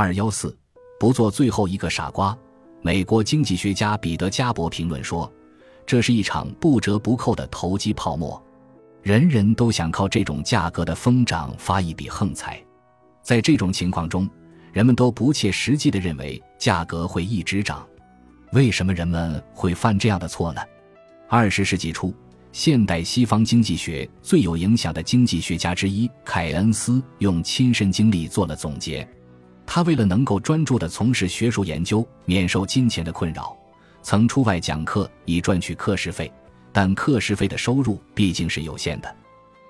二幺四，不做最后一个傻瓜。美国经济学家彼得·加伯评论说：“这是一场不折不扣的投机泡沫，人人都想靠这种价格的疯涨发一笔横财。在这种情况中，人们都不切实际地认为价格会一直涨。为什么人们会犯这样的错呢？”二十世纪初，现代西方经济学最有影响的经济学家之一凯恩斯用亲身经历做了总结。他为了能够专注地从事学术研究，免受金钱的困扰，曾出外讲课以赚取课时费，但课时费的收入毕竟是有限的。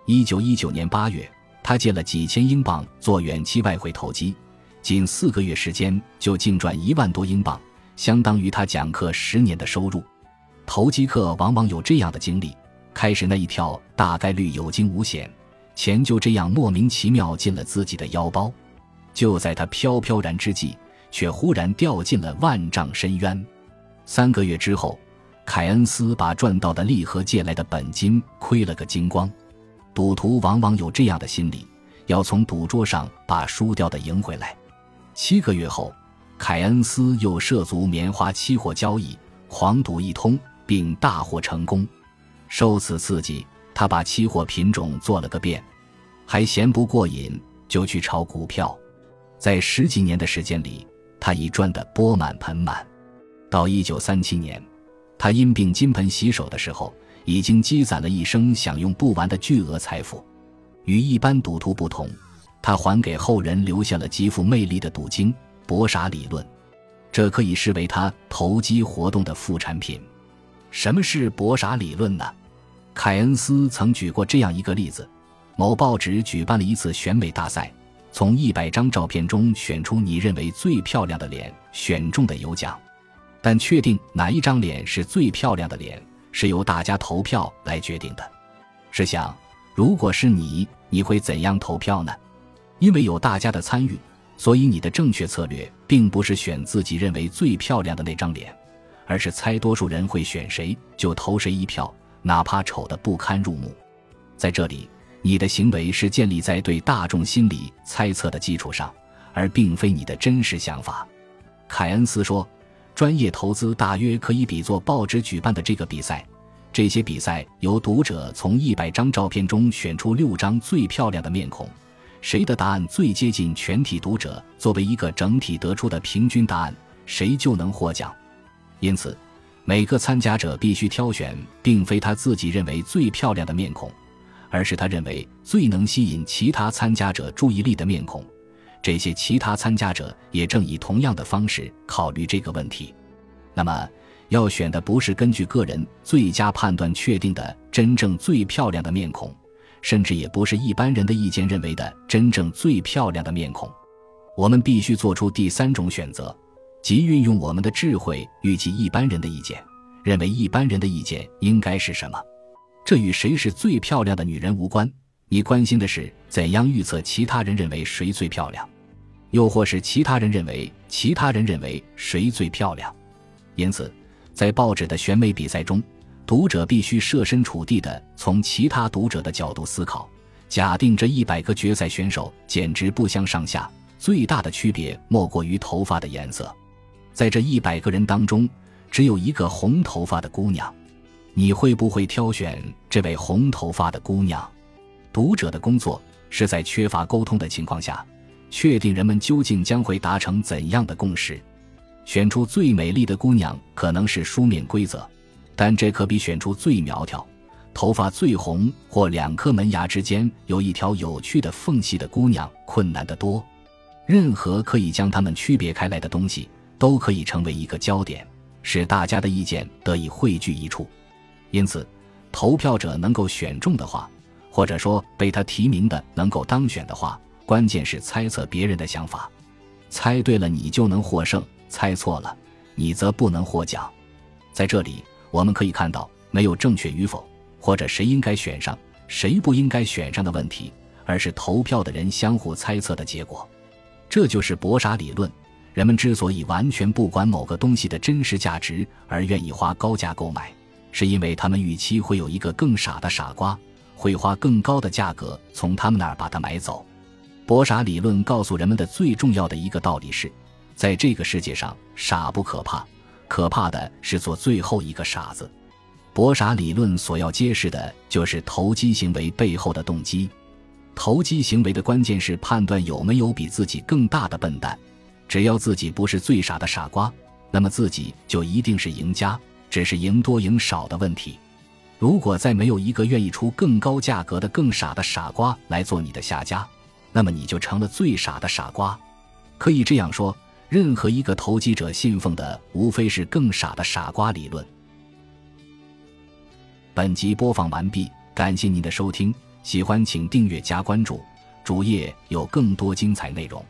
一九一九年八月，他借了几千英镑做远期外汇投机，仅四个月时间就净赚一万多英镑，相当于他讲课十年的收入。投机客往往有这样的经历：开始那一跳大概率有惊无险，钱就这样莫名其妙进了自己的腰包。就在他飘飘然之际，却忽然掉进了万丈深渊。三个月之后，凯恩斯把赚到的利和借来的本金亏了个精光。赌徒往往有这样的心理，要从赌桌上把输掉的赢回来。七个月后，凯恩斯又涉足棉花期货交易，狂赌一通，并大获成功。受此刺激，他把期货品种做了个遍，还嫌不过瘾，就去炒股票。在十几年的时间里，他已赚得钵满盆满。到一九三七年，他因病金盆洗手的时候，已经积攒了一生享用不完的巨额财富。与一般赌徒不同，他还给后人留下了极富魅力的赌经——博傻理论。这可以视为他投机活动的副产品。什么是博傻理论呢？凯恩斯曾举过这样一个例子：某报纸举办了一次选美大赛。从一百张照片中选出你认为最漂亮的脸，选中的有奖。但确定哪一张脸是最漂亮的脸，是由大家投票来决定的。试想，如果是你，你会怎样投票呢？因为有大家的参与，所以你的正确策略并不是选自己认为最漂亮的那张脸，而是猜多数人会选谁就投谁一票，哪怕丑得不堪入目。在这里。你的行为是建立在对大众心理猜测的基础上，而并非你的真实想法。凯恩斯说：“专业投资大约可以比作报纸举办的这个比赛。这些比赛由读者从一百张照片中选出六张最漂亮的面孔，谁的答案最接近全体读者作为一个整体得出的平均答案，谁就能获奖。因此，每个参加者必须挑选并非他自己认为最漂亮的面孔。”而是他认为最能吸引其他参加者注意力的面孔，这些其他参加者也正以同样的方式考虑这个问题。那么，要选的不是根据个人最佳判断确定的真正最漂亮的面孔，甚至也不是一般人的意见认为的真正最漂亮的面孔。我们必须做出第三种选择，即运用我们的智慧预计一般人的意见，认为一般人的意见应该是什么。这与谁是最漂亮的女人无关，你关心的是怎样预测其他人认为谁最漂亮，又或是其他人认为其他人认为谁最漂亮。因此，在报纸的选美比赛中，读者必须设身处地的从其他读者的角度思考。假定这一百个决赛选手简直不相上下，最大的区别莫过于头发的颜色。在这一百个人当中，只有一个红头发的姑娘。你会不会挑选这位红头发的姑娘？读者的工作是在缺乏沟通的情况下，确定人们究竟将会达成怎样的共识。选出最美丽的姑娘可能是书面规则，但这可比选出最苗条、头发最红或两颗门牙之间有一条有趣的缝隙的姑娘困难得多。任何可以将它们区别开来的东西，都可以成为一个焦点，使大家的意见得以汇聚一处。因此，投票者能够选中的话，或者说被他提名的能够当选的话，关键是猜测别人的想法。猜对了，你就能获胜；猜错了，你则不能获奖。在这里，我们可以看到，没有正确与否，或者谁应该选上，谁不应该选上的问题，而是投票的人相互猜测的结果。这就是博傻理论。人们之所以完全不管某个东西的真实价值，而愿意花高价购买。是因为他们预期会有一个更傻的傻瓜，会花更高的价格从他们那儿把它买走。博傻理论告诉人们的最重要的一个道理是，在这个世界上，傻不可怕，可怕的是做最后一个傻子。博傻理论所要揭示的就是投机行为背后的动机。投机行为的关键是判断有没有比自己更大的笨蛋。只要自己不是最傻的傻瓜，那么自己就一定是赢家，只是赢多赢少的问题。如果再没有一个愿意出更高价格的更傻的傻瓜来做你的下家，那么你就成了最傻的傻瓜。可以这样说，任何一个投机者信奉的无非是更傻的傻瓜理论。本集播放完毕，感谢您的收听。喜欢请订阅加关注，主页有更多精彩内容。